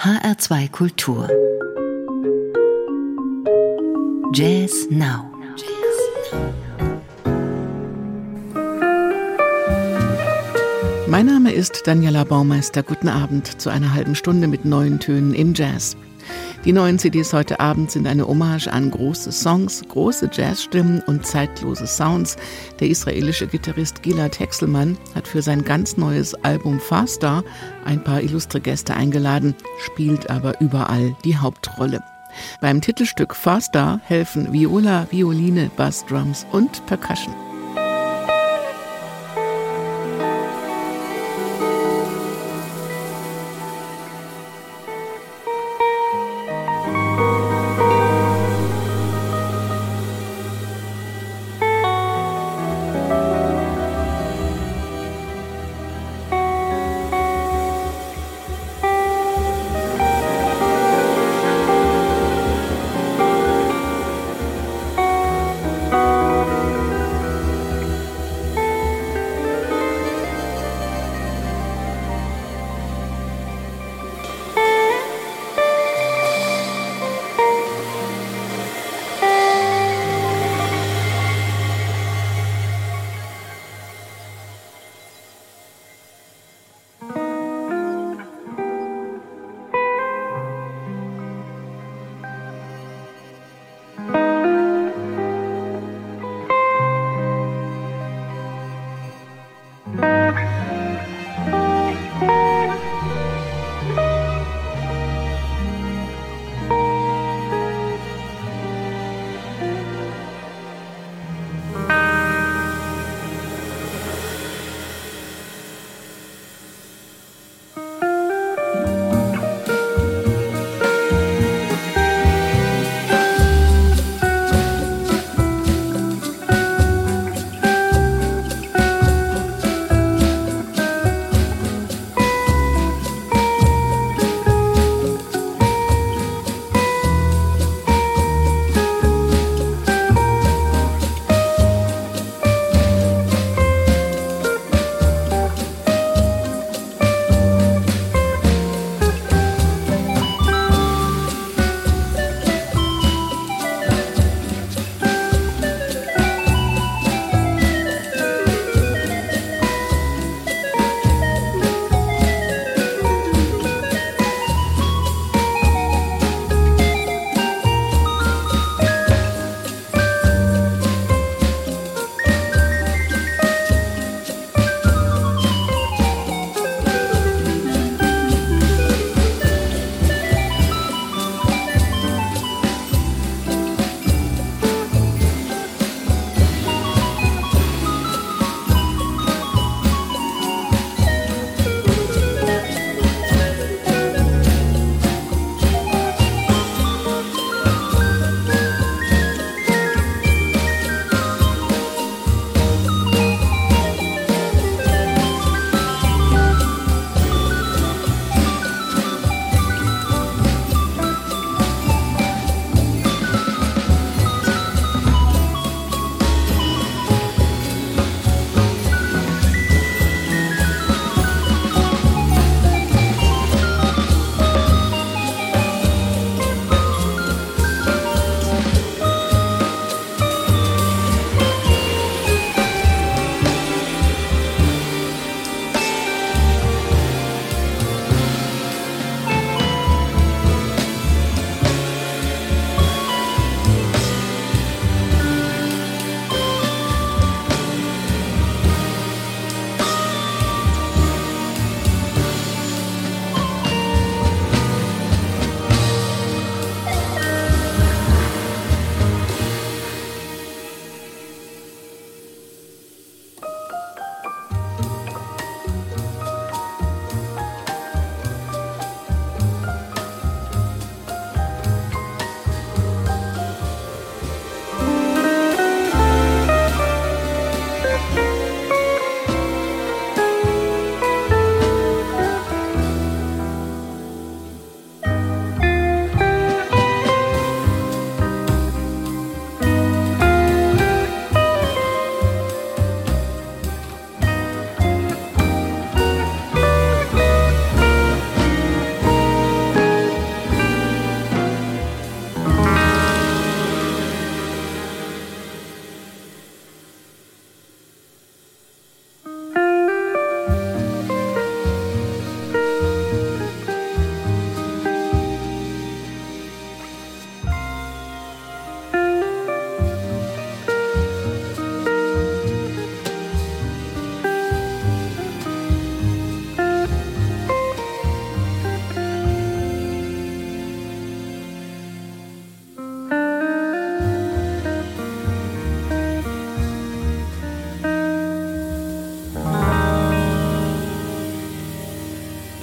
HR2 Kultur Jazz Now Mein Name ist Daniela Baumeister. Guten Abend zu einer halben Stunde mit neuen Tönen im Jazz. Die neuen CDs heute Abend sind eine Hommage an große Songs, große Jazzstimmen und zeitlose Sounds. Der israelische Gitarrist Gilad Hexelmann hat für sein ganz neues Album Faster ein paar illustre Gäste eingeladen, spielt aber überall die Hauptrolle. Beim Titelstück Faster helfen Viola, Violine, Bassdrums und Percussion.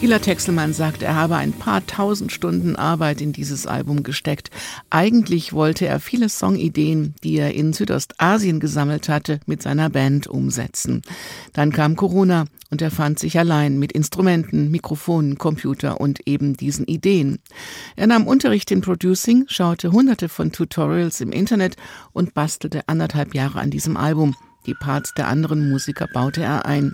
Gila Texelmann sagt, er habe ein paar tausend Stunden Arbeit in dieses Album gesteckt. Eigentlich wollte er viele Songideen, die er in Südostasien gesammelt hatte, mit seiner Band umsetzen. Dann kam Corona und er fand sich allein mit Instrumenten, Mikrofonen, Computer und eben diesen Ideen. Er nahm Unterricht in Producing, schaute hunderte von Tutorials im Internet und bastelte anderthalb Jahre an diesem Album. Die Parts der anderen Musiker baute er ein.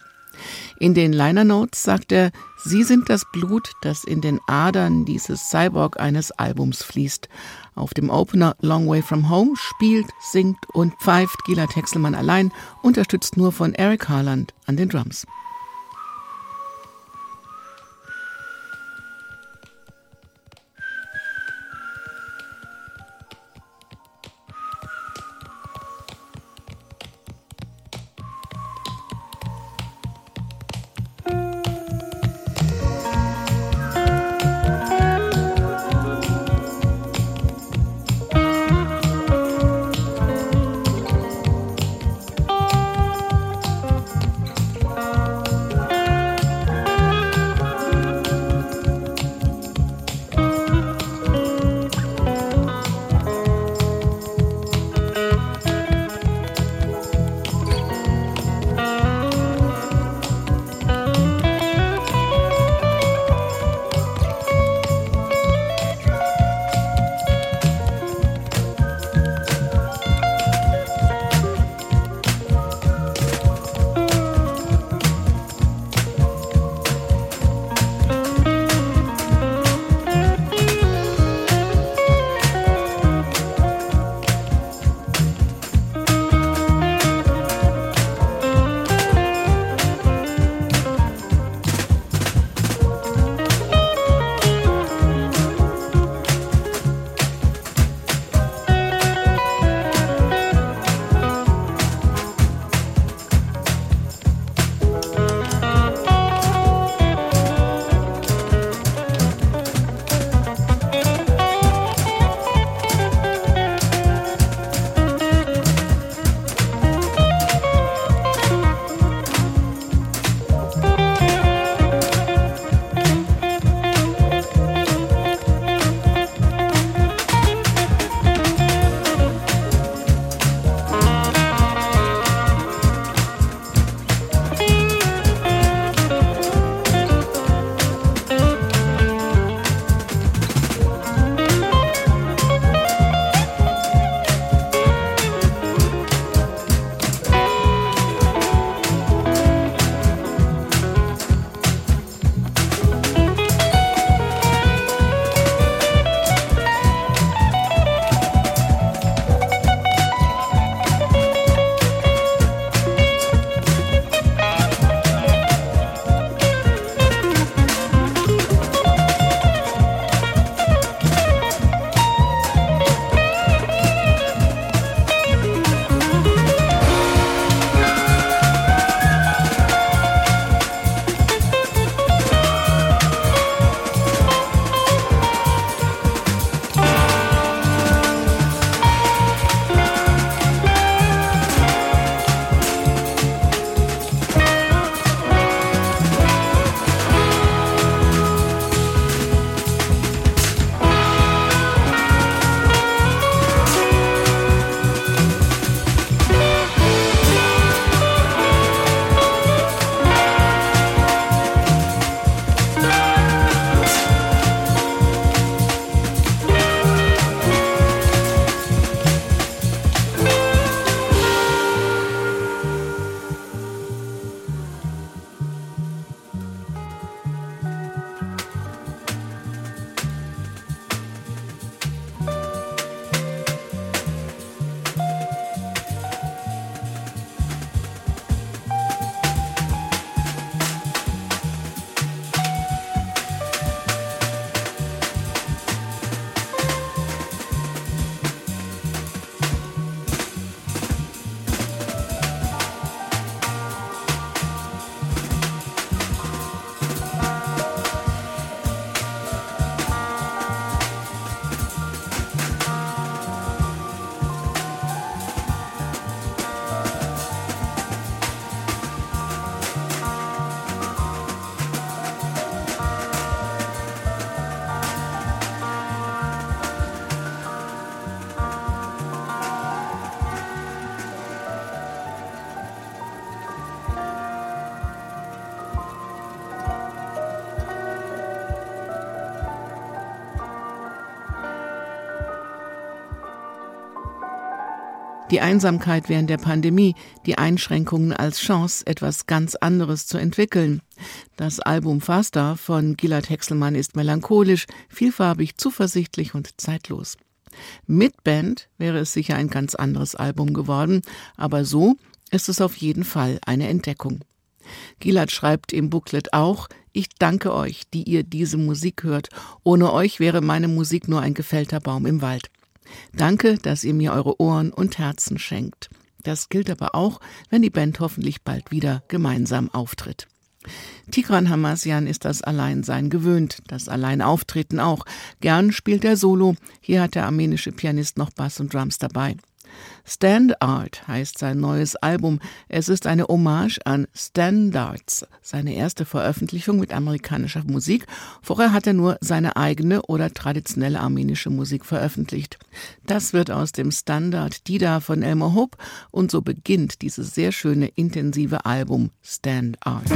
In den Liner Notes sagt er, sie sind das Blut, das in den Adern dieses Cyborg eines Albums fließt. Auf dem Opener Long Way From Home spielt, singt und pfeift Gila Texelmann allein, unterstützt nur von Eric Harland an den Drums. Die Einsamkeit während der Pandemie, die Einschränkungen als Chance, etwas ganz anderes zu entwickeln. Das Album Faster von Gilad Hexelmann ist melancholisch, vielfarbig, zuversichtlich und zeitlos. Mit Band wäre es sicher ein ganz anderes Album geworden, aber so ist es auf jeden Fall eine Entdeckung. Gilad schreibt im Booklet auch, ich danke euch, die ihr diese Musik hört. Ohne euch wäre meine Musik nur ein gefällter Baum im Wald. Danke, dass ihr mir eure Ohren und Herzen schenkt. Das gilt aber auch, wenn die Band hoffentlich bald wieder gemeinsam auftritt. Tigran Hamasian ist das Alleinsein gewöhnt, das Alleinauftreten auch. Gern spielt er Solo. Hier hat der armenische Pianist noch Bass und Drums dabei. Stand Art heißt sein neues Album. Es ist eine Hommage an Standards, seine erste Veröffentlichung mit amerikanischer Musik. Vorher hat er nur seine eigene oder traditionelle armenische Musik veröffentlicht. Das wird aus dem Standard Dida von Elmer Hope und so beginnt dieses sehr schöne intensive Album Stand Art.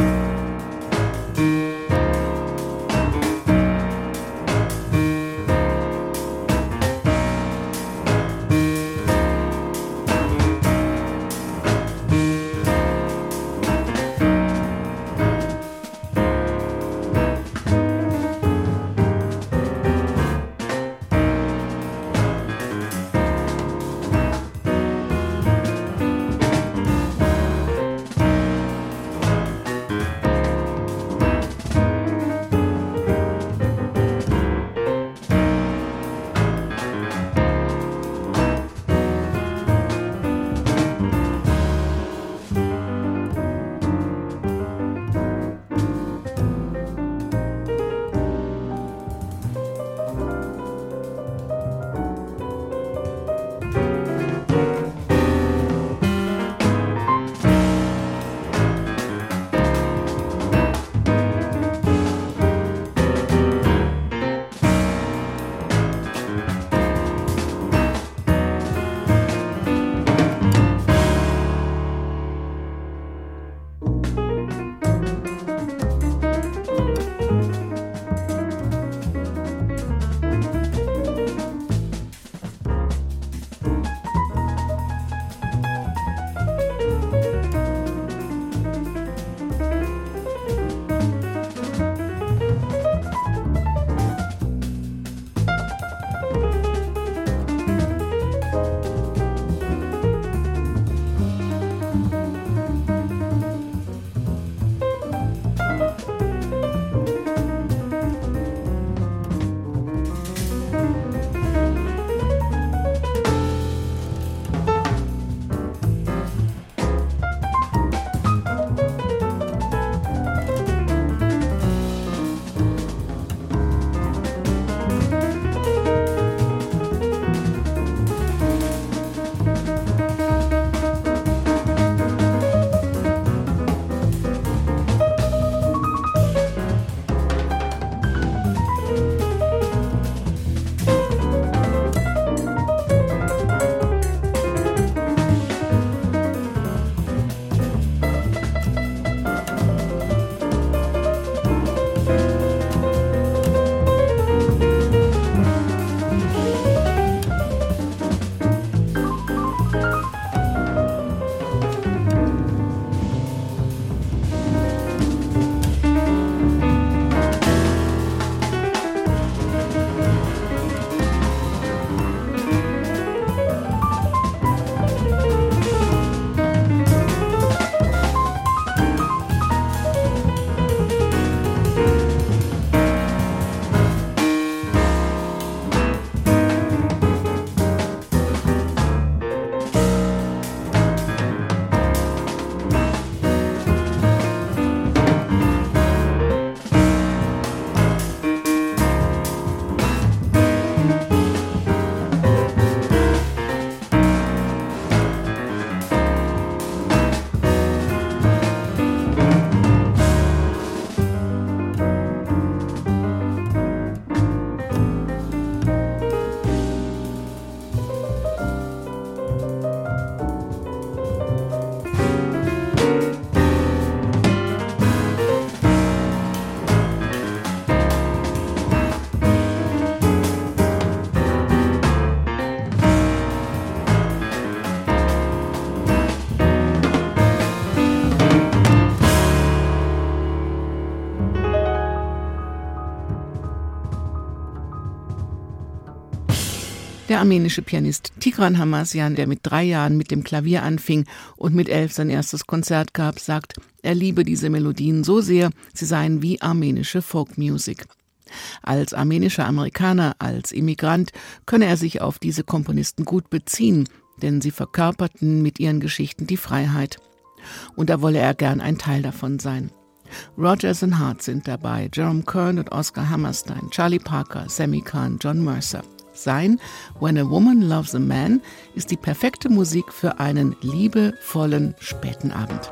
Der armenische Pianist Tigran Hamasyan, der mit drei Jahren mit dem Klavier anfing und mit elf sein erstes Konzert gab, sagt, er liebe diese Melodien so sehr, sie seien wie armenische Folkmusik. Als armenischer Amerikaner, als Immigrant könne er sich auf diese Komponisten gut beziehen, denn sie verkörperten mit ihren Geschichten die Freiheit. Und da wolle er gern ein Teil davon sein. Rogers und Hart sind dabei, Jerome Kern und Oscar Hammerstein, Charlie Parker, Sammy Kahn, John Mercer sein. When a Woman Loves a Man ist die perfekte Musik für einen liebevollen späten Abend.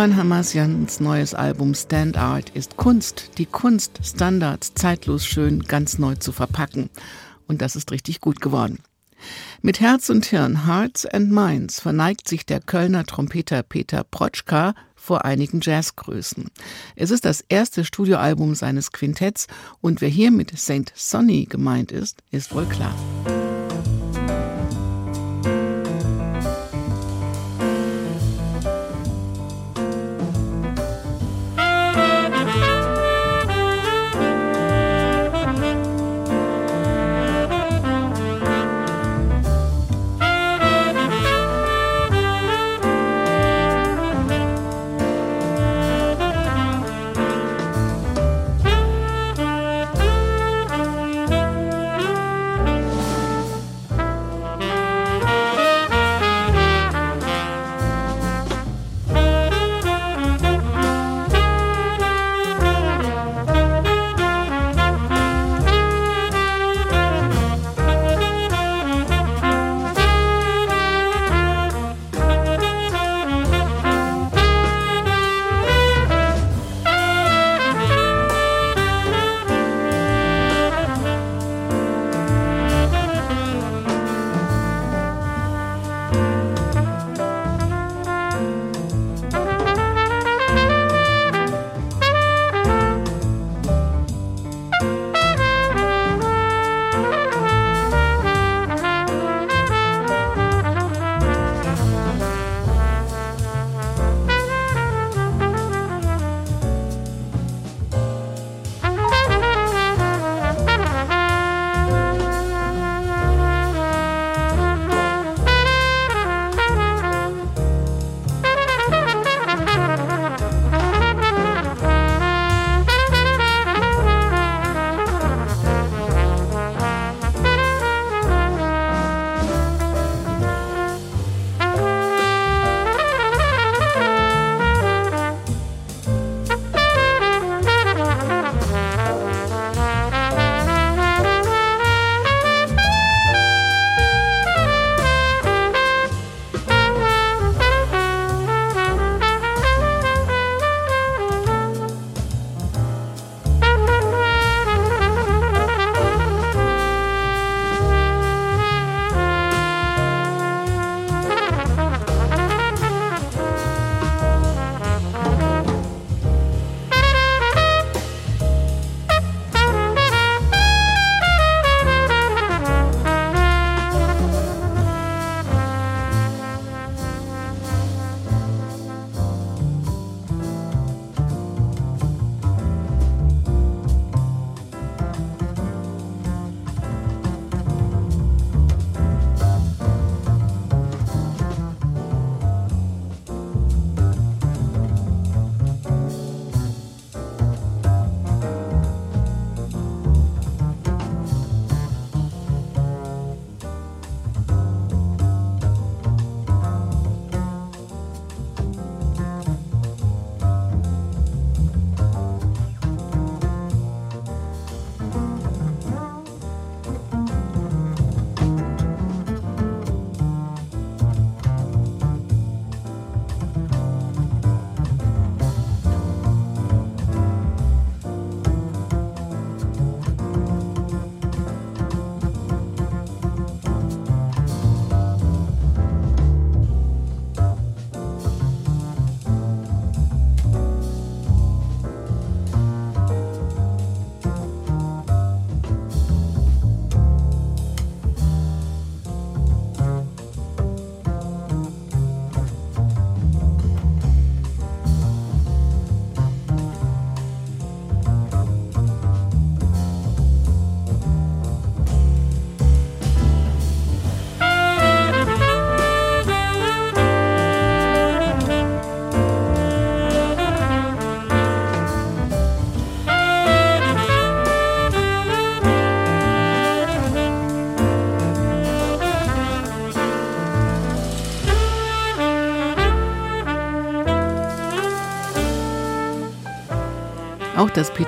Tigran Hamasyans neues Album Stand Art ist Kunst, die Kunst, Standards zeitlos schön ganz neu zu verpacken. Und das ist richtig gut geworden. Mit Herz und Hirn, Hearts and Minds, verneigt sich der Kölner Trompeter Peter Protschka vor einigen Jazzgrößen. Es ist das erste Studioalbum seines Quintetts und wer hier mit Saint Sonny gemeint ist, ist wohl klar.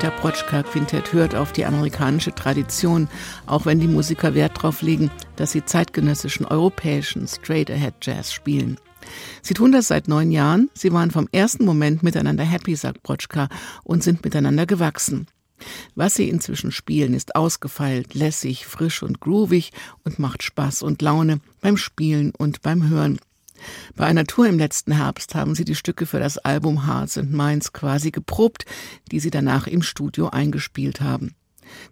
Peter Protschka Quintett hört auf die amerikanische Tradition, auch wenn die Musiker Wert darauf legen, dass sie zeitgenössischen europäischen Straight-Ahead Jazz spielen. Sie tun das seit neun Jahren. Sie waren vom ersten Moment miteinander happy, sagt Protschka, und sind miteinander gewachsen. Was sie inzwischen spielen, ist ausgefeilt, lässig, frisch und groovig und macht Spaß und Laune beim Spielen und beim Hören. Bei einer Tour im letzten Herbst haben sie die Stücke für das Album Hearts and Minds quasi geprobt, die sie danach im Studio eingespielt haben.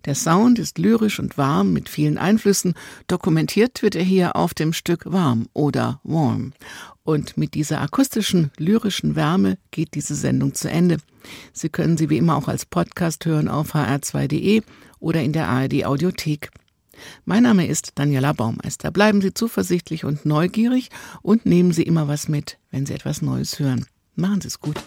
Der Sound ist lyrisch und warm mit vielen Einflüssen. Dokumentiert wird er hier auf dem Stück Warm oder Warm. Und mit dieser akustischen, lyrischen Wärme geht diese Sendung zu Ende. Sie können sie wie immer auch als Podcast hören auf hr2.de oder in der ARD Audiothek. Mein Name ist Daniela Baumeister. Bleiben Sie zuversichtlich und neugierig und nehmen Sie immer was mit, wenn Sie etwas Neues hören. Machen Sie es gut.